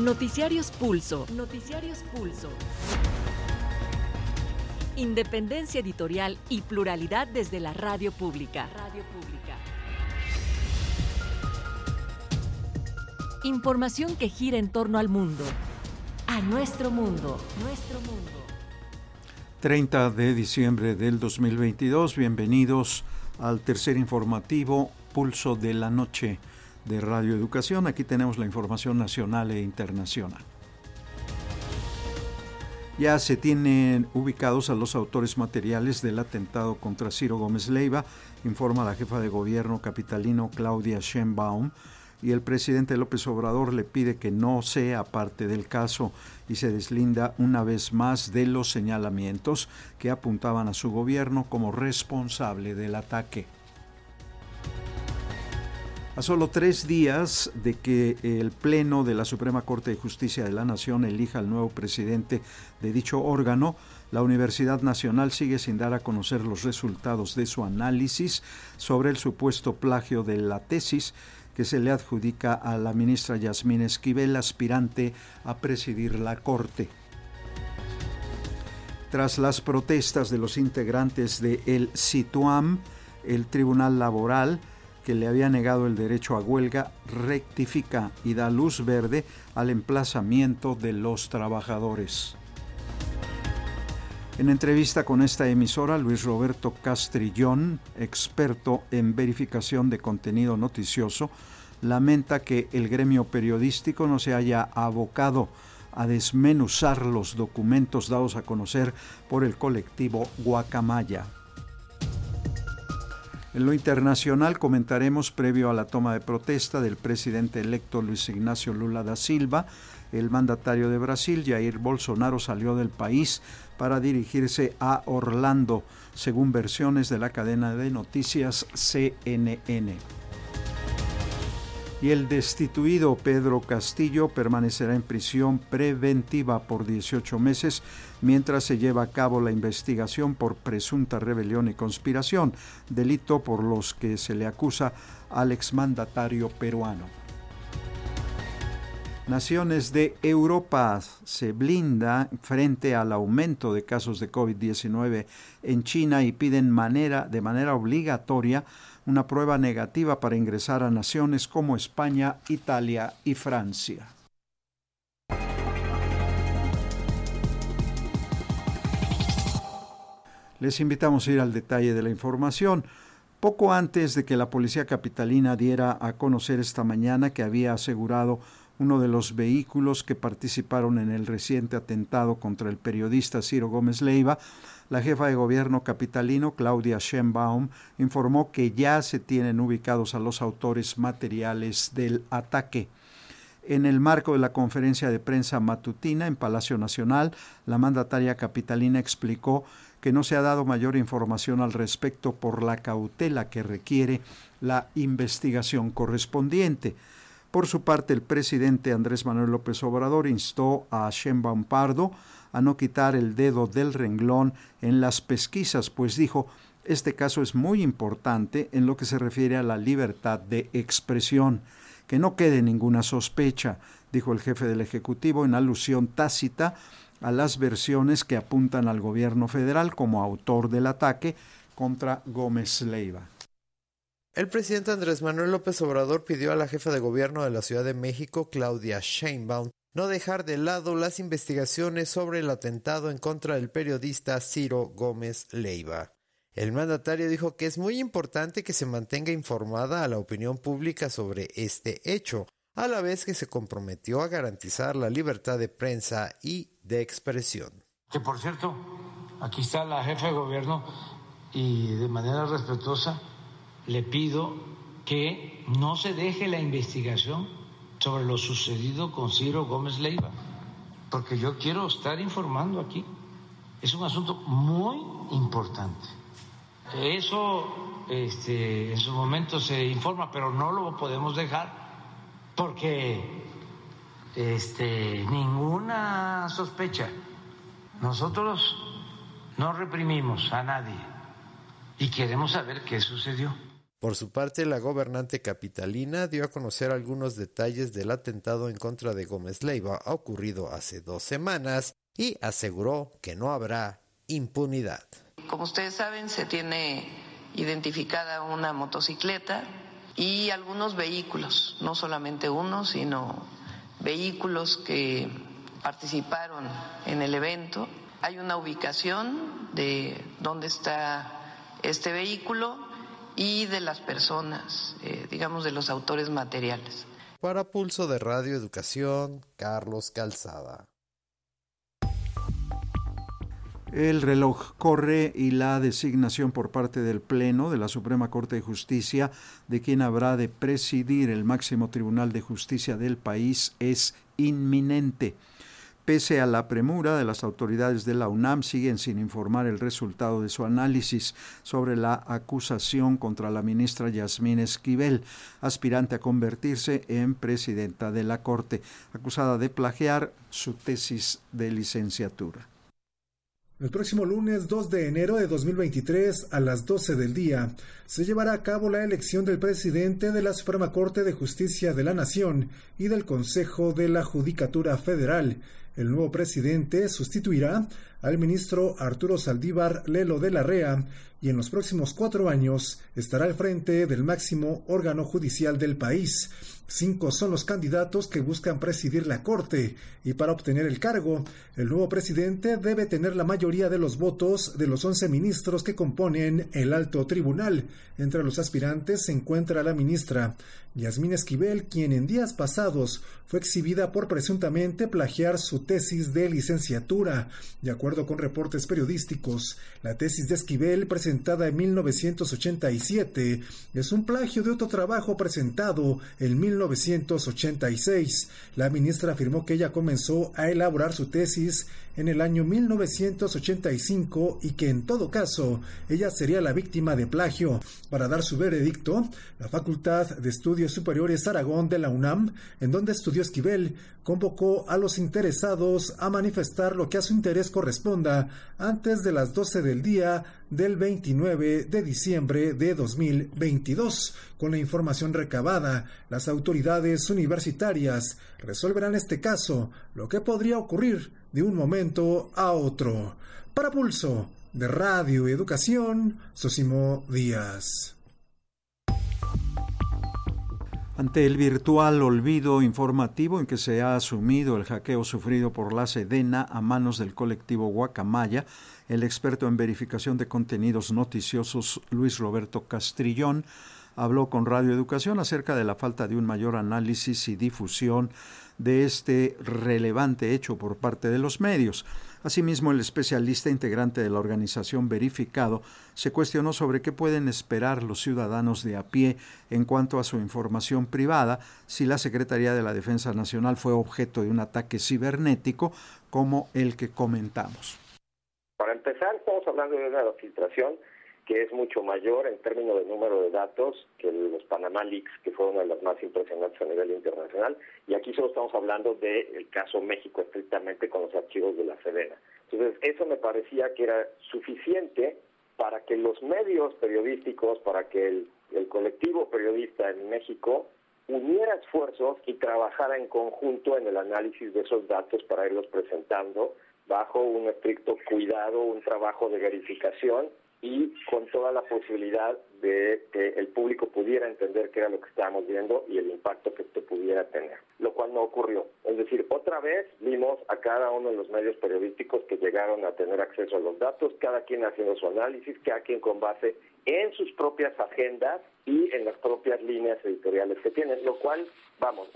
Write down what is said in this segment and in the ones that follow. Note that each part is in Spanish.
Noticiarios Pulso. Noticiarios Pulso. Independencia editorial y pluralidad desde la radio pública. Radio pública. Información que gira en torno al mundo. A nuestro mundo. Nuestro mundo. 30 de diciembre del 2022. Bienvenidos al tercer informativo Pulso de la Noche de Radio Educación. Aquí tenemos la información nacional e internacional. Ya se tienen ubicados a los autores materiales del atentado contra Ciro Gómez Leiva, informa la jefa de gobierno capitalino Claudia Sheinbaum, y el presidente López Obrador le pide que no sea parte del caso y se deslinda una vez más de los señalamientos que apuntaban a su gobierno como responsable del ataque. A solo tres días de que el Pleno de la Suprema Corte de Justicia de la Nación elija al nuevo presidente de dicho órgano, la Universidad Nacional sigue sin dar a conocer los resultados de su análisis sobre el supuesto plagio de la tesis que se le adjudica a la ministra Yasmín Esquivel, aspirante a presidir la Corte. Tras las protestas de los integrantes de el SITUAM, el Tribunal Laboral que le había negado el derecho a huelga, rectifica y da luz verde al emplazamiento de los trabajadores. En entrevista con esta emisora, Luis Roberto Castrillón, experto en verificación de contenido noticioso, lamenta que el gremio periodístico no se haya abocado a desmenuzar los documentos dados a conocer por el colectivo Guacamaya. En lo internacional comentaremos previo a la toma de protesta del presidente electo Luis Ignacio Lula da Silva, el mandatario de Brasil, Jair Bolsonaro, salió del país para dirigirse a Orlando, según versiones de la cadena de noticias CNN y el destituido Pedro Castillo permanecerá en prisión preventiva por 18 meses mientras se lleva a cabo la investigación por presunta rebelión y conspiración, delito por los que se le acusa al exmandatario peruano. Naciones de Europa se blinda frente al aumento de casos de COVID-19 en China y piden manera, de manera obligatoria una prueba negativa para ingresar a naciones como España, Italia y Francia. Les invitamos a ir al detalle de la información. Poco antes de que la policía capitalina diera a conocer esta mañana que había asegurado uno de los vehículos que participaron en el reciente atentado contra el periodista Ciro Gómez Leiva, la jefa de gobierno capitalino, Claudia Sheinbaum, informó que ya se tienen ubicados a los autores materiales del ataque. En el marco de la conferencia de prensa matutina en Palacio Nacional, la mandataria capitalina explicó que no se ha dado mayor información al respecto por la cautela que requiere la investigación correspondiente. Por su parte, el presidente Andrés Manuel López Obrador instó a Sheinbaum Pardo a no quitar el dedo del renglón en las pesquisas, pues dijo, este caso es muy importante en lo que se refiere a la libertad de expresión. Que no quede ninguna sospecha, dijo el jefe del Ejecutivo en alusión tácita a las versiones que apuntan al gobierno federal como autor del ataque contra Gómez Leiva. El presidente Andrés Manuel López Obrador pidió a la jefa de gobierno de la Ciudad de México, Claudia Sheinbaum, no dejar de lado las investigaciones sobre el atentado en contra del periodista Ciro Gómez Leiva. El mandatario dijo que es muy importante que se mantenga informada a la opinión pública sobre este hecho, a la vez que se comprometió a garantizar la libertad de prensa y de expresión. Que por cierto, aquí está la jefa de gobierno y de manera respetuosa le pido que no se deje la investigación sobre lo sucedido con Ciro Gómez Leiva, porque yo quiero estar informando aquí. Es un asunto muy importante. Eso este, en su momento se informa, pero no lo podemos dejar porque este, ninguna sospecha. Nosotros no reprimimos a nadie y queremos saber qué sucedió. Por su parte, la gobernante capitalina dio a conocer algunos detalles del atentado en contra de Gómez Leiva ocurrido hace dos semanas y aseguró que no habrá impunidad. Como ustedes saben, se tiene identificada una motocicleta y algunos vehículos, no solamente uno, sino vehículos que participaron en el evento. Hay una ubicación de dónde está este vehículo y de las personas, eh, digamos, de los autores materiales. Para Pulso de Radio Educación, Carlos Calzada. El reloj corre y la designación por parte del Pleno de la Suprema Corte de Justicia de quien habrá de presidir el máximo tribunal de justicia del país es inminente. Pese a la premura de las autoridades de la UNAM, siguen sin informar el resultado de su análisis sobre la acusación contra la ministra Yasmín Esquivel, aspirante a convertirse en presidenta de la Corte, acusada de plagiar su tesis de licenciatura. El próximo lunes 2 de enero de 2023 a las 12 del día se llevará a cabo la elección del presidente de la Suprema Corte de Justicia de la Nación y del Consejo de la Judicatura Federal. El nuevo presidente sustituirá al ministro Arturo Saldívar Lelo de la Rea y en los próximos cuatro años estará al frente del máximo órgano judicial del país. Cinco son los candidatos que buscan presidir la Corte y para obtener el cargo, el nuevo presidente debe tener la mayoría de los votos de los once ministros que componen el alto tribunal. Entre los aspirantes se encuentra la ministra Yasmín Esquivel, quien en días pasados fue exhibida por presuntamente plagiar su tesis de licenciatura. De acuerdo con reportes periodísticos, la tesis de Esquivel, presentada en 1987, es un plagio de otro trabajo presentado en 1986. La ministra afirmó que ella comenzó a elaborar su tesis en el año 1985 y que en todo caso ella sería la víctima de plagio. Para dar su veredicto, la Facultad de Estudios Superiores Aragón de la UNAM, en donde estudió Esquivel, convocó a los interesados a manifestar lo que a su interés corresponda antes de las 12 del día del 29 de diciembre de 2022. Con la información recabada, las autoridades universitarias resolverán este caso, lo que podría ocurrir de un momento a otro. Para Pulso de Radio Educación, Sosimo Díaz. Ante el virtual olvido informativo en que se ha asumido el hackeo sufrido por la Sedena a manos del colectivo Guacamaya, el experto en verificación de contenidos noticiosos Luis Roberto Castrillón habló con Radio Educación acerca de la falta de un mayor análisis y difusión de este relevante hecho por parte de los medios. Asimismo, el especialista integrante de la organización Verificado se cuestionó sobre qué pueden esperar los ciudadanos de a pie en cuanto a su información privada si la Secretaría de la Defensa Nacional fue objeto de un ataque cibernético como el que comentamos. Para empezar, estamos hablando de una filtración que es mucho mayor en términos de número de datos que los Panama Leaks, que fueron una de las más impresionantes a nivel internacional. Y aquí solo estamos hablando del caso México estrictamente con los archivos de la Sedena. Entonces, eso me parecía que era suficiente para que los medios periodísticos, para que el colectivo periodista en México uniera esfuerzos y trabajara en conjunto en el análisis de esos datos para irlos presentando bajo un estricto cuidado, un trabajo de verificación y con toda la posibilidad de que el público pudiera entender qué era lo que estábamos viendo y el impacto que esto pudiera tener, lo cual no ocurrió. Es decir, otra vez vimos a cada uno de los medios periodísticos que llegaron a tener acceso a los datos, cada quien haciendo su análisis, cada quien con base en sus propias agendas y en las propias líneas editoriales que tienen, lo cual, vamos,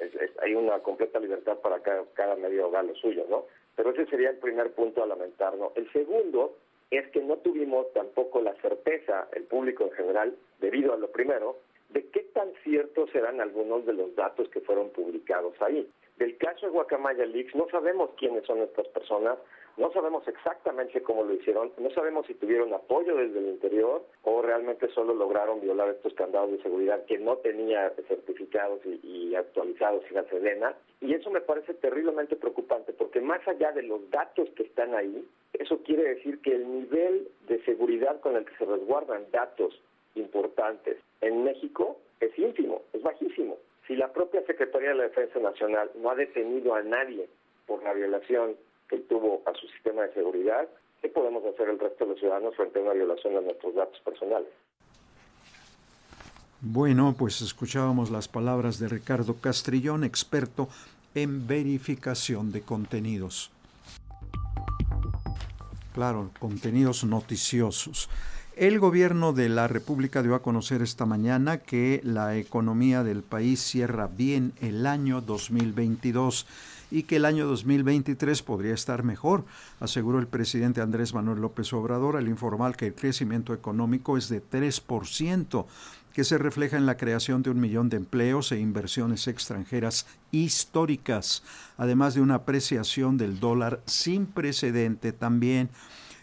hay una completa libertad para cada, medio haga lo suyo, ¿no? Pero ese sería el primer punto a lamentarnos. El segundo es que no tuvimos tampoco la certeza, el público en general, debido a lo primero, de qué tan ciertos serán algunos de los datos que fueron publicados ahí. Del caso de Guacamaya Leaks no sabemos quiénes son estas personas, no sabemos exactamente cómo lo hicieron, no sabemos si tuvieron apoyo desde el interior o realmente solo lograron violar estos candados de seguridad que no tenía certificados y, actualizados y la Sedena. Y eso me parece terriblemente preocupante porque más allá de los datos que están ahí, eso quiere decir que el nivel de seguridad con el que se resguardan datos importantes en México es ínfimo, es bajísimo. Si la propia Secretaría de la Defensa Nacional no ha detenido a nadie por la violación que tuvo a su sistema de seguridad, ¿qué podemos hacer el resto de los ciudadanos frente a una violación de nuestros datos personales? Bueno, pues escuchábamos las palabras de Ricardo Castrillón, experto en verificación de contenidos. Claro, contenidos noticiosos. El gobierno de la República dio a conocer esta mañana que la economía del país cierra bien el año 2022 y que el año 2023 podría estar mejor, aseguró el presidente Andrés Manuel López Obrador al informar que el crecimiento económico es de 3%, que se refleja en la creación de un millón de empleos e inversiones extranjeras históricas, además de una apreciación del dólar sin precedente también.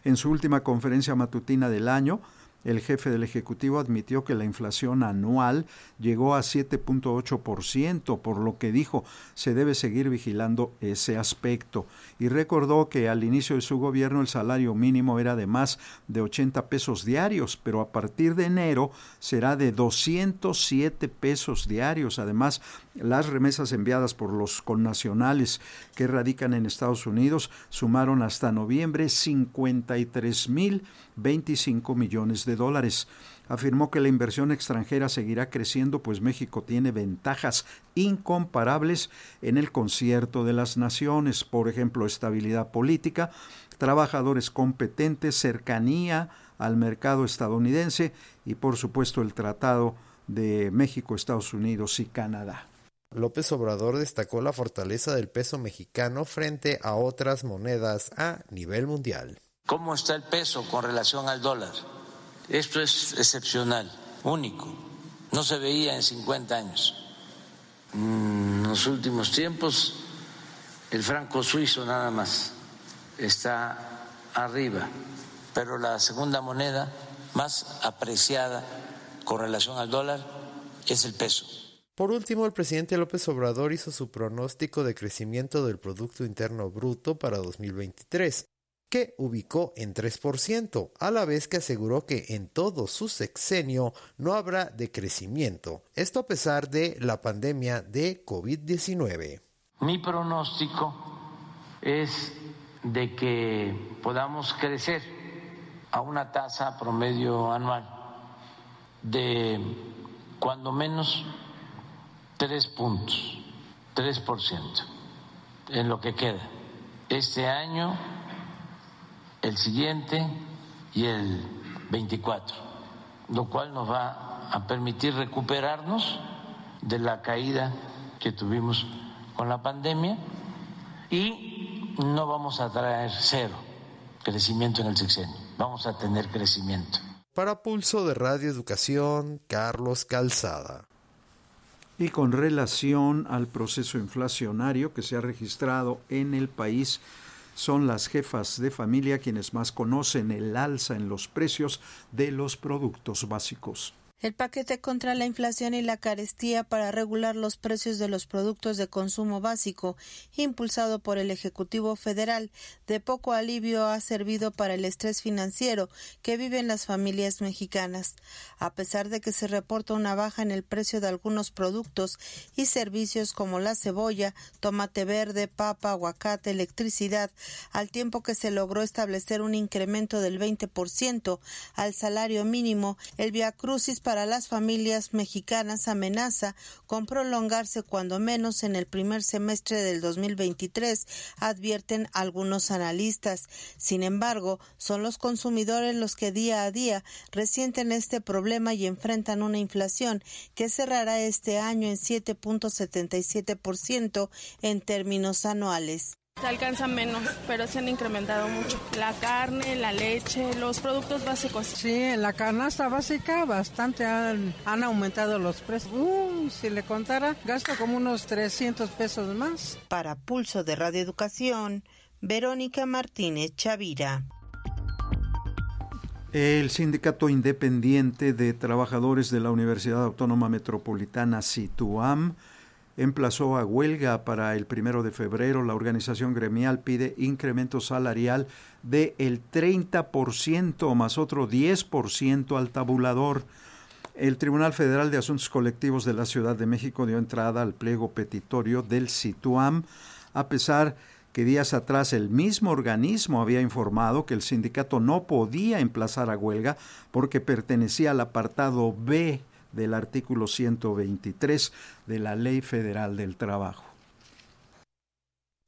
En su última conferencia matutina del año, el jefe del Ejecutivo admitió que la inflación anual llegó a 7.8%, por lo que dijo se debe seguir vigilando ese aspecto. Y recordó que al inicio de su gobierno el salario mínimo era de más de 80 pesos diarios, pero a partir de enero será de 207 pesos diarios. Además, las remesas enviadas por los connacionales que radican en Estados Unidos sumaron hasta noviembre 53 mil 25 millones de dólares. Afirmó que la inversión extranjera seguirá creciendo, pues México tiene ventajas incomparables en el concierto de las naciones, por ejemplo, estabilidad política, trabajadores competentes, cercanía al mercado estadounidense y, por supuesto, el Tratado de México, Estados Unidos y Canadá. López Obrador destacó la fortaleza del peso mexicano frente a otras monedas a nivel mundial. ¿Cómo está el peso con relación al dólar? Esto es excepcional, único. No se veía en 50 años. En los últimos tiempos, el franco suizo nada más está arriba, pero la segunda moneda más apreciada con relación al dólar es el peso. Por último, el presidente López Obrador hizo su pronóstico de crecimiento del Producto Interno Bruto para 2023 que ubicó en 3%, a la vez que aseguró que en todo su sexenio no habrá decrecimiento, esto a pesar de la pandemia de COVID-19. Mi pronóstico es de que podamos crecer a una tasa promedio anual de cuando menos 3 puntos, 3% en lo que queda. Este año el siguiente y el 24, lo cual nos va a permitir recuperarnos de la caída que tuvimos con la pandemia y no vamos a traer cero crecimiento en el sexenio, vamos a tener crecimiento. Para Pulso de Radio Educación, Carlos Calzada. Y con relación al proceso inflacionario que se ha registrado en el país, son las jefas de familia quienes más conocen el alza en los precios de los productos básicos. El paquete contra la inflación y la carestía para regular los precios de los productos de consumo básico, impulsado por el Ejecutivo Federal, de poco alivio ha servido para el estrés financiero que viven las familias mexicanas. A pesar de que se reporta una baja en el precio de algunos productos y servicios como la cebolla, tomate verde, papa, aguacate, electricidad, al tiempo que se logró establecer un incremento del 20% al salario mínimo, el Via Crucis para las familias mexicanas amenaza con prolongarse cuando menos en el primer semestre del 2023, advierten algunos analistas. Sin embargo, son los consumidores los que día a día resienten este problema y enfrentan una inflación que cerrará este año en 7.77% en términos anuales. Se alcanza menos, pero se han incrementado mucho. La carne, la leche, los productos básicos. Sí, en la canasta básica bastante han, aumentado los precios. Uh, si le contara, gasto como unos 300 pesos más. Para Pulso de Radio Educación, Verónica Martínez Chavira. El Sindicato Independiente de Trabajadores de la Universidad Autónoma Metropolitana, SITUAM, emplazó a huelga para el primero de febrero. La organización gremial pide incremento salarial de el 30% más otro 10% al tabulador. El Tribunal Federal de Asuntos Colectivos de la Ciudad de México dio entrada al pliego petitorio del SITUAM, a pesar que días atrás el mismo organismo había informado que el sindicato no podía emplazar a huelga porque pertenecía al apartado B del artículo 123 de la Ley Federal del Trabajo.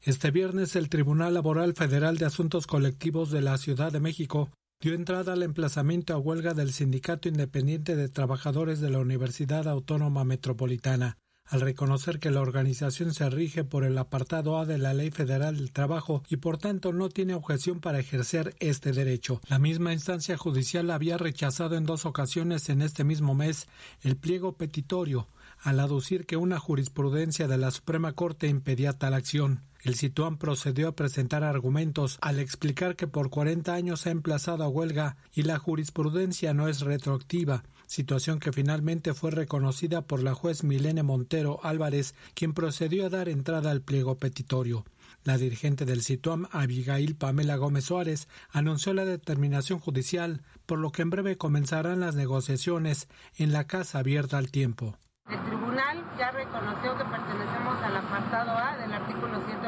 Este viernes el Tribunal Laboral Federal de Asuntos Colectivos de la Ciudad de México dio entrada al emplazamiento a huelga del Sindicato Independiente de Trabajadores de la Universidad Autónoma Metropolitana, al reconocer que la organización se rige por el apartado A de la Ley Federal del Trabajo y por tanto no tiene objeción para ejercer este derecho. La misma instancia judicial había rechazado en dos ocasiones en este mismo mes el pliego petitorio, al aducir que una jurisprudencia de la Suprema Corte impedía tal acción. El Situán procedió a presentar argumentos al explicar que por 40 años ha emplazado a huelga y la jurisprudencia no es retroactiva, situación que finalmente fue reconocida por la juez Milene Montero Álvarez, quien procedió a dar entrada al pliego petitorio. La dirigente del CITUAM, Abigail Pamela Gómez Suárez, anunció la determinación judicial, por lo que en breve comenzarán las negociaciones en la Casa Abierta al Tiempo. El tribunal ya reconoció que pertenecemos al apartado A del artículo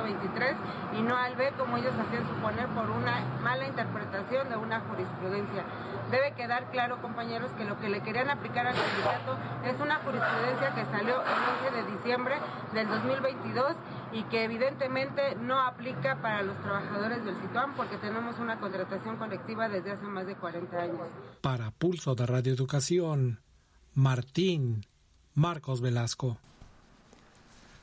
123 y no al B como ellos hacían suponer por una mala interpretación de una jurisprudencia. Debe quedar claro, compañeros, que lo que le querían aplicar al sindicato es una jurisprudencia que salió el 11 de diciembre del 2022 y que evidentemente no aplica para los trabajadores del CITUAM porque tenemos una contratación colectiva desde hace más de 40 años. Para Pulso de Radio Educación, Martín Marcos Velasco.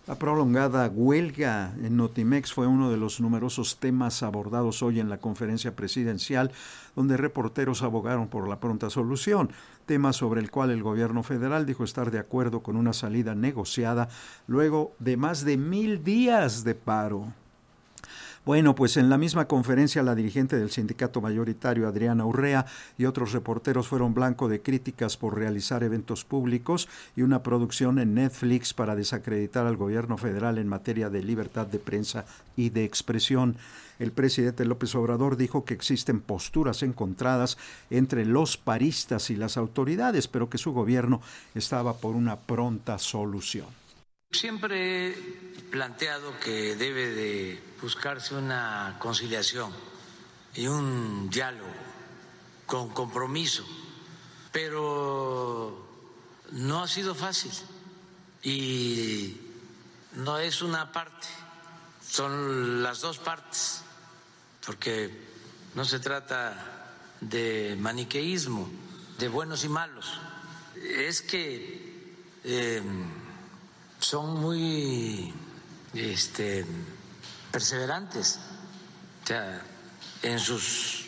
La prolongada huelga en Notimex fue uno de los numerosos temas abordados hoy en la conferencia presidencial, donde reporteros abogaron por la pronta solución, tema sobre el cual el gobierno federal dijo estar de acuerdo con una salida negociada luego de más de mil días de paro. Bueno, pues en la misma conferencia la dirigente del sindicato mayoritario Adriana Urrea y otros reporteros fueron blanco de críticas por realizar eventos públicos y una producción en Netflix para desacreditar al gobierno federal en materia de libertad de prensa y de expresión. El presidente López Obrador dijo que existen posturas encontradas entre los paristas y las autoridades, pero que su gobierno estaba por una pronta solución. Siempre he planteado que debe de buscarse una conciliación y un diálogo con compromiso, pero no ha sido fácil y no es una parte, son las dos partes, porque no se trata de maniqueísmo, de buenos y malos, es que eh, son muy este, perseverantes en sus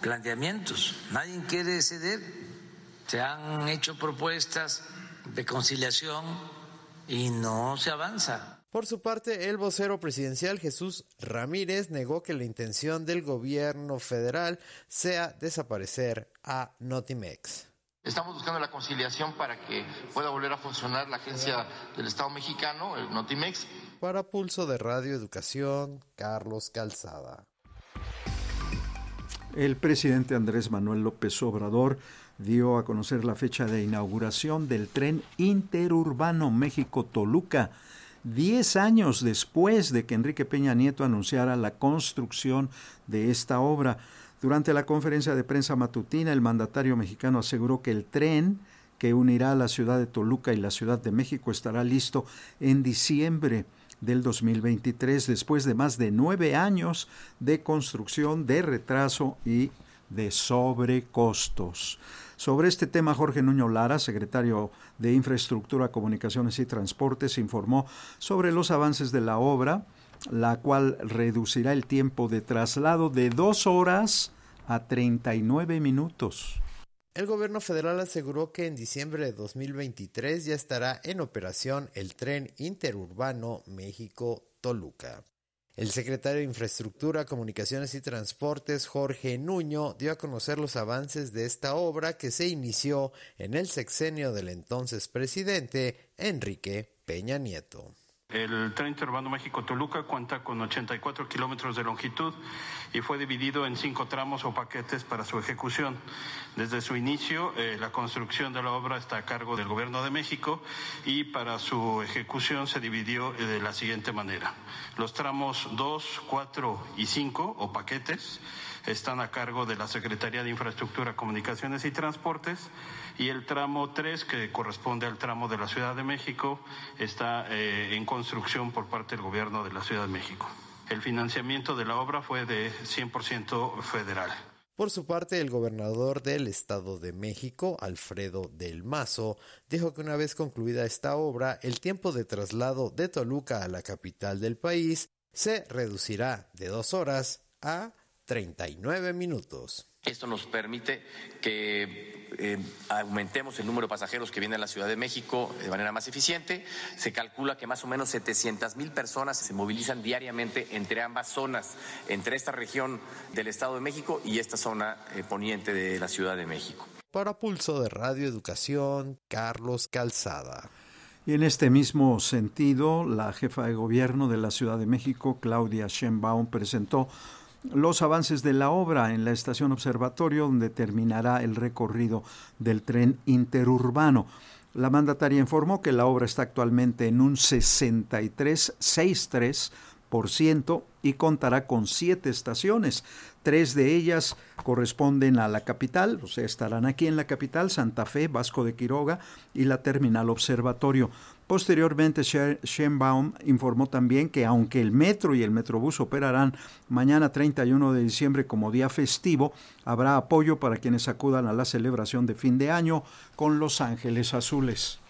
planteamientos. Nadie quiere ceder. Se han hecho propuestas de conciliación y no se avanza. Por su parte, el vocero presidencial Jesús Ramírez negó que la intención del gobierno federal sea desaparecer a Notimex. Estamos buscando la conciliación para que pueda volver a funcionar la agencia del Estado mexicano, el Notimex, para Pulso de Radio Educación, Carlos Calzada. El presidente Andrés Manuel López Obrador dio a conocer la fecha de inauguración del tren interurbano México-Toluca, diez años después de que Enrique Peña Nieto anunciara la construcción de esta obra. Durante la conferencia de prensa matutina, el mandatario mexicano aseguró que el tren que unirá la ciudad de Toluca y la Ciudad de México estará listo en diciembre del 2023, después de más de nueve años de construcción, de retraso y de sobrecostos. Sobre este tema, Jorge Nuño Lara, secretario de Infraestructura, Comunicaciones y Transportes, informó sobre los avances de la obra, la cual reducirá el tiempo de traslado de dos horas a 39 minutos. El gobierno federal aseguró que en diciembre de 2023 ya estará en operación el tren interurbano México-Toluca. El secretario de Infraestructura, Comunicaciones y Transportes, Jorge Nuño, dio a conocer los avances de esta obra que se inició en el sexenio del entonces presidente Enrique Peña Nieto. El tren interurbano México-Toluca cuenta con 84 kilómetros de longitud y fue dividido en cinco tramos o paquetes para su ejecución. Desde su inicio, eh, la construcción de la obra está a cargo del Gobierno de México y para su ejecución se dividió eh, de la siguiente manera. Los tramos 2, 4 y 5 o paquetes están a cargo de la Secretaría de Infraestructura, Comunicaciones y Transportes y el tramo 3, que corresponde al tramo de la Ciudad de México, está eh, en construcción por parte del Gobierno de la Ciudad de México. El financiamiento de la obra fue de 100% federal. Por su parte, el gobernador del Estado de México, Alfredo del Mazo, dijo que una vez concluida esta obra, el tiempo de traslado de Toluca a la capital del país se reducirá de dos horas a 39 minutos. Esto nos permite que eh, aumentemos el número de pasajeros que vienen a la Ciudad de México de manera más eficiente. Se calcula que más o menos 700 mil personas se movilizan diariamente entre ambas zonas, entre esta región del Estado de México y esta zona eh, poniente de la Ciudad de México. Para Pulso de Radio Educación, Carlos Calzada. Y en este mismo sentido, la jefa de gobierno de la Ciudad de México, Claudia Sheinbaum, presentó los avances de la obra en la estación observatorio donde terminará el recorrido del tren interurbano. La mandataria informó que la obra está actualmente en un 63,63% y contará con siete estaciones. Tres de ellas corresponden a la capital, o sea, estarán aquí en la capital, Santa Fe, Vasco de Quiroga y la terminal observatorio. Posteriormente, Schenbaum informó también que aunque el metro y el metrobús operarán mañana 31 de diciembre como día festivo, habrá apoyo para quienes acudan a la celebración de fin de año con Los Ángeles Azules.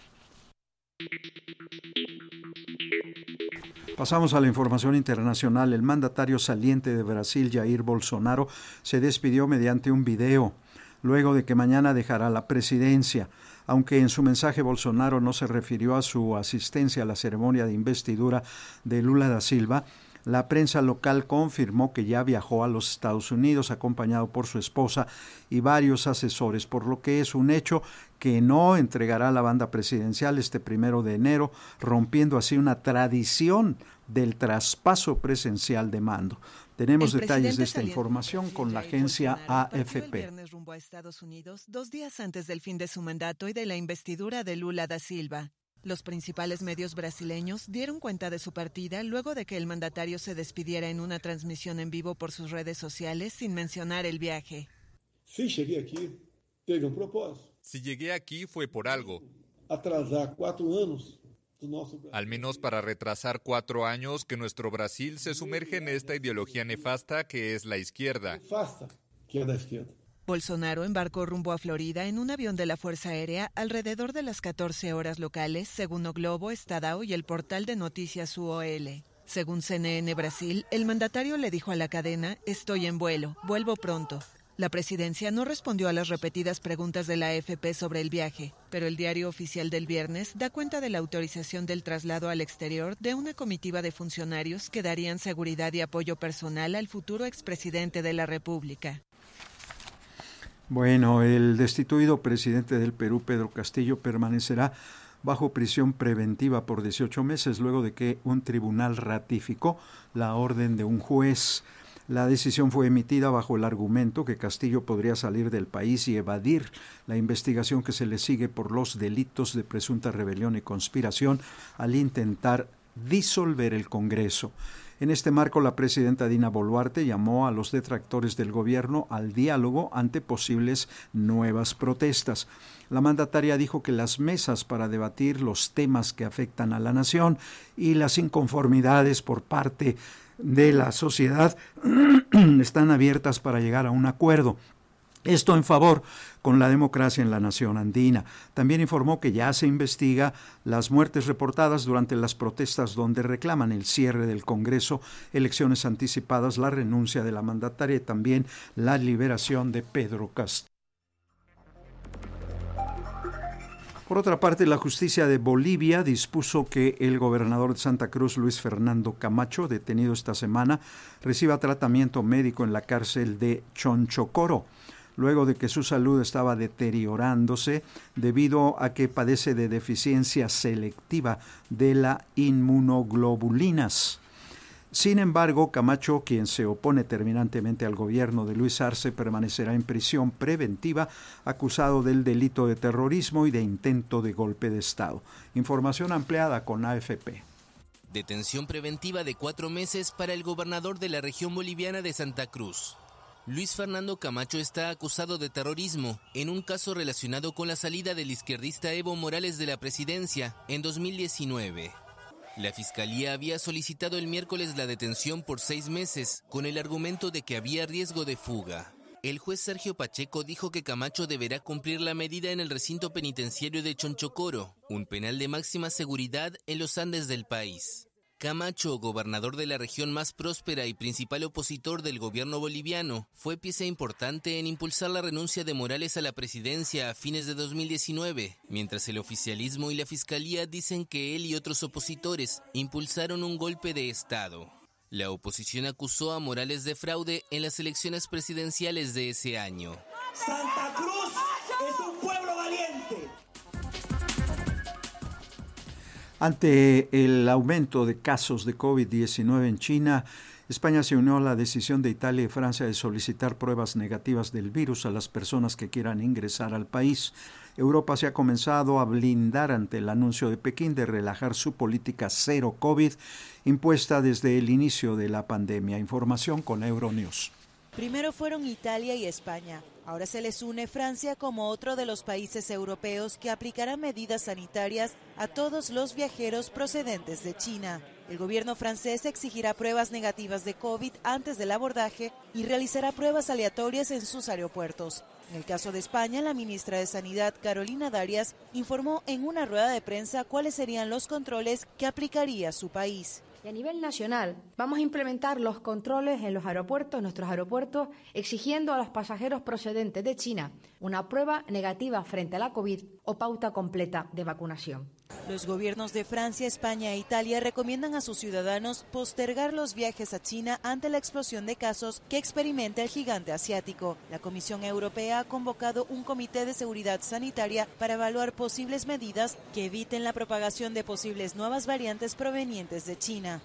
Pasamos a la información internacional. El mandatario saliente de Brasil, Jair Bolsonaro, se despidió mediante un video, luego de que mañana dejará la presidencia. Aunque en su mensaje Bolsonaro no se refirió a su asistencia a la ceremonia de investidura de Lula da Silva, la prensa local confirmó que ya viajó a los Estados Unidos acompañado por su esposa y varios asesores, por lo que es un hecho que no entregará la banda presidencial este primero de enero, rompiendo así una tradición del traspaso presencial de mando. Tenemos detalles de esta información con la agencia AFP. rumbo a Estados Unidos dos días antes del fin de su mandato y de la investidura de Lula da Silva. Los principales medios brasileños dieron cuenta de su partida luego de que el mandatario se despidiera en una transmisión en vivo por sus redes sociales sin mencionar el viaje. Sí, llegué aquí. Teve un propósito. Si llegué aquí fue por algo. Atrasar cuatro años al menos para retrasar cuatro años que nuestro Brasil se sumerge en esta ideología nefasta que es la izquierda. Bolsonaro embarcó rumbo a Florida en un avión de la Fuerza Aérea alrededor de las 14 horas locales, según O Globo, Estadao y el portal de noticias UOL. Según CNN Brasil, el mandatario le dijo a la cadena, estoy en vuelo, vuelvo pronto. La presidencia no respondió a las repetidas preguntas de la AFP sobre el viaje, pero el diario oficial del viernes da cuenta de la autorización del traslado al exterior de una comitiva de funcionarios que darían seguridad y apoyo personal al futuro expresidente de la República. Bueno, el destituido presidente del Perú, Pedro Castillo, permanecerá bajo prisión preventiva por 18 meses luego de que un tribunal ratificó la orden de un juez. La decisión fue emitida bajo el argumento que Castillo podría salir del país y evadir la investigación que se le sigue por los delitos de presunta rebelión y conspiración al intentar disolver el Congreso. En este marco, la presidenta Dina Boluarte llamó a los detractores del gobierno al diálogo ante posibles nuevas protestas. La mandataria dijo que las mesas para debatir los temas que afectan a la nación y las inconformidades por parte de la sociedad están abiertas para llegar a un acuerdo. Esto en favor con la democracia en la nación andina. También informó que ya se investiga las muertes reportadas durante las protestas donde reclaman el cierre del Congreso, elecciones anticipadas, la renuncia de la mandataria y también la liberación de Pedro Castillo. Por otra parte, la justicia de Bolivia dispuso que el gobernador de Santa Cruz, Luis Fernando Camacho, detenido esta semana, reciba tratamiento médico en la cárcel de Chonchocoro. luego de que su salud estaba deteriorándose debido a que padece de deficiencia selectiva de la inmunoglobulinas. Sin embargo, Camacho, quien se opone terminantemente al gobierno de Luis Arce, permanecerá en prisión preventiva acusado del delito de terrorismo y de intento de golpe de Estado. Información ampliada con AFP. Detención preventiva de cuatro meses para el gobernador de la región boliviana de Santa Cruz. Luis Fernando Camacho está acusado de terrorismo en un caso relacionado con la salida del izquierdista Evo Morales de la presidencia en 2019. La fiscalía había solicitado el miércoles la detención por seis meses con el argumento de que había riesgo de fuga. El juez Sergio Pacheco dijo que Camacho deberá cumplir la medida en el recinto penitenciario de Chonchocoro, un penal de máxima seguridad en los Andes del país. Camacho, gobernador de la región más próspera y principal opositor del gobierno boliviano, fue pieza importante en impulsar la renuncia de Morales a la presidencia a fines de 2019, mientras el oficialismo y la fiscalía dicen que él y otros opositores impulsaron un golpe de Estado. La oposición acusó a Morales de fraude en las elecciones presidenciales de ese año. Santa Cruz ante el aumento de casos de COVID-19 en China, España se unió a la decisión de Italia y Francia de solicitar pruebas negativas del virus a las personas que quieran ingresar al país. Europa se ha comenzado a blindar ante el anuncio de Pekín de relajar su política cero COVID impuesta desde el inicio de la pandemia. Información con Euronews. Primero fueron Italia y España. Ahora se les une Francia como otro de los países europeos que aplicará medidas sanitarias a todos los viajeros procedentes de China. El gobierno francés exigirá pruebas negativas de COVID antes del abordaje y realizará pruebas aleatorias en sus aeropuertos. En el caso de España, la ministra de Sanidad, Carolina Darias, informó en una rueda de prensa cuáles serían los controles que aplicaría su país. Y a nivel nacional, vamos a implementar los controles en los aeropuertos, nuestros aeropuertos, exigiendo a los pasajeros procedentes de China una prueba negativa frente a la COVID o pauta completa de vacunación. Los gobiernos de Francia, España e Italia recomiendan a sus ciudadanos postergar los viajes a China ante la explosión de casos que experimenta el gigante asiático. La Comisión Europea ha convocado un comité de seguridad sanitaria para evaluar posibles medidas que eviten la propagación de posibles nuevas variantes provenientes de China.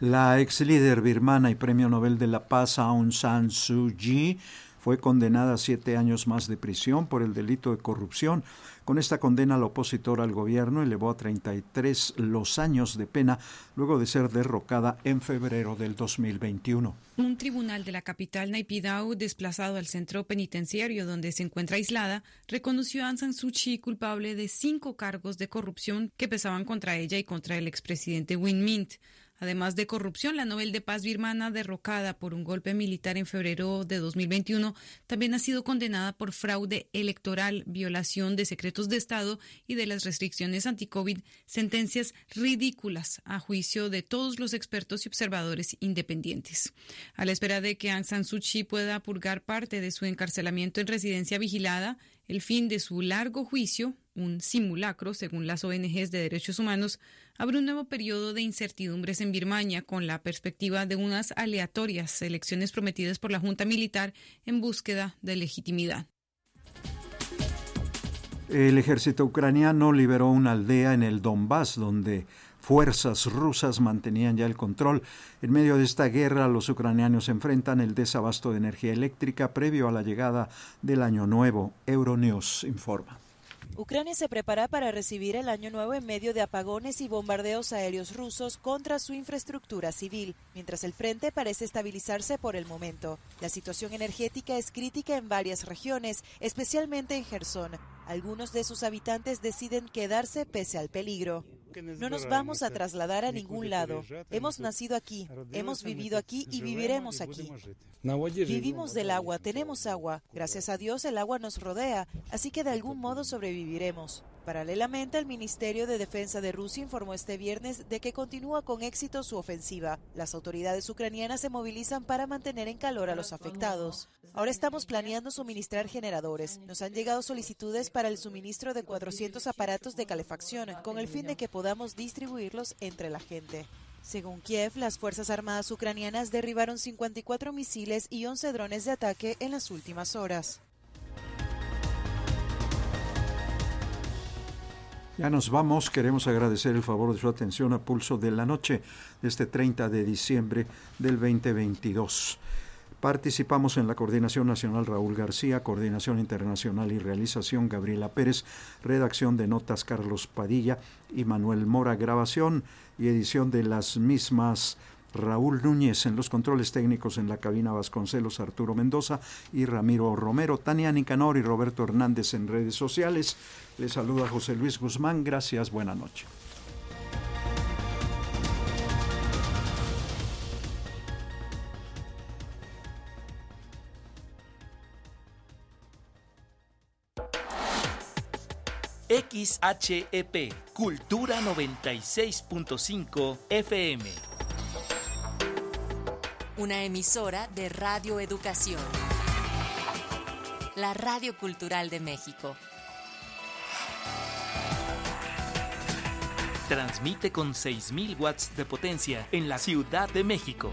La ex líder birmana y premio Nobel de la Paz Aung San Suu Kyi fue condenada a siete años más de prisión por el delito de corrupción. Con esta condena, la opositora al gobierno elevó a 33 los años de pena luego de ser derrocada en febrero del 2021. Un tribunal de la capital Naipidau, desplazado al centro penitenciario donde se encuentra aislada, reconoció a Aung San Suu Kyi culpable de cinco cargos de corrupción que pesaban contra ella y contra el expresidente Win Mint. Además de corrupción, la Nobel de Paz birmana, derrocada por un golpe militar en febrero de 2021, también ha sido condenada por fraude electoral, violación de secretos de Estado y de las restricciones anti-COVID, sentencias ridículas a juicio de todos los expertos y observadores independientes. A la espera de que Aung San Suu Kyi pueda purgar parte de su encarcelamiento en residencia vigilada, el fin de su largo juicio, un simulacro según las ONGs de derechos humanos, abre un nuevo periodo de incertidumbres en Birmania con la perspectiva de unas aleatorias elecciones prometidas por la Junta Militar en búsqueda de legitimidad. El ejército ucraniano liberó una aldea en el Donbass donde fuerzas rusas mantenían ya el control. En medio de esta guerra, los ucranianos enfrentan el desabasto de energía eléctrica previo a la llegada del Año Nuevo. Euronews informa. Ucrania se prepara para recibir el año nuevo en medio de apagones y bombardeos aéreos rusos contra su infraestructura civil, mientras el frente parece estabilizarse por el momento. La situación energética es crítica en varias regiones, especialmente en Gerson. Algunos de sus habitantes deciden quedarse pese al peligro. No nos vamos a trasladar a ningún lado. Hemos nacido aquí, hemos vivido aquí y viviremos aquí. Vivimos del agua, tenemos agua. Gracias a Dios el agua nos rodea, así que de algún modo sobreviviremos. Paralelamente, el Ministerio de Defensa de Rusia informó este viernes de que continúa con éxito su ofensiva. Las autoridades ucranianas se movilizan para mantener en calor a los afectados. Ahora estamos planeando suministrar generadores. Nos han llegado solicitudes para el suministro de 400 aparatos de calefacción con el fin de que podamos distribuirlos entre la gente. Según Kiev, las Fuerzas Armadas ucranianas derribaron 54 misiles y 11 drones de ataque en las últimas horas. Ya nos vamos. Queremos agradecer el favor de su atención a Pulso de la Noche de este 30 de diciembre del 2022. Participamos en la Coordinación Nacional Raúl García, Coordinación Internacional y Realización Gabriela Pérez, redacción de notas Carlos Padilla y Manuel Mora, grabación y edición de las mismas Raúl Núñez en los controles técnicos en la cabina Vasconcelos, Arturo Mendoza y Ramiro Romero, Tania Nicanor y Roberto Hernández en redes sociales. Les saluda José Luis Guzmán. Gracias. Buena noche. XHEP Cultura 96.5 FM. Una emisora de Radio Educación. La Radio Cultural de México. Transmite con 6.000 watts de potencia en la Ciudad de México.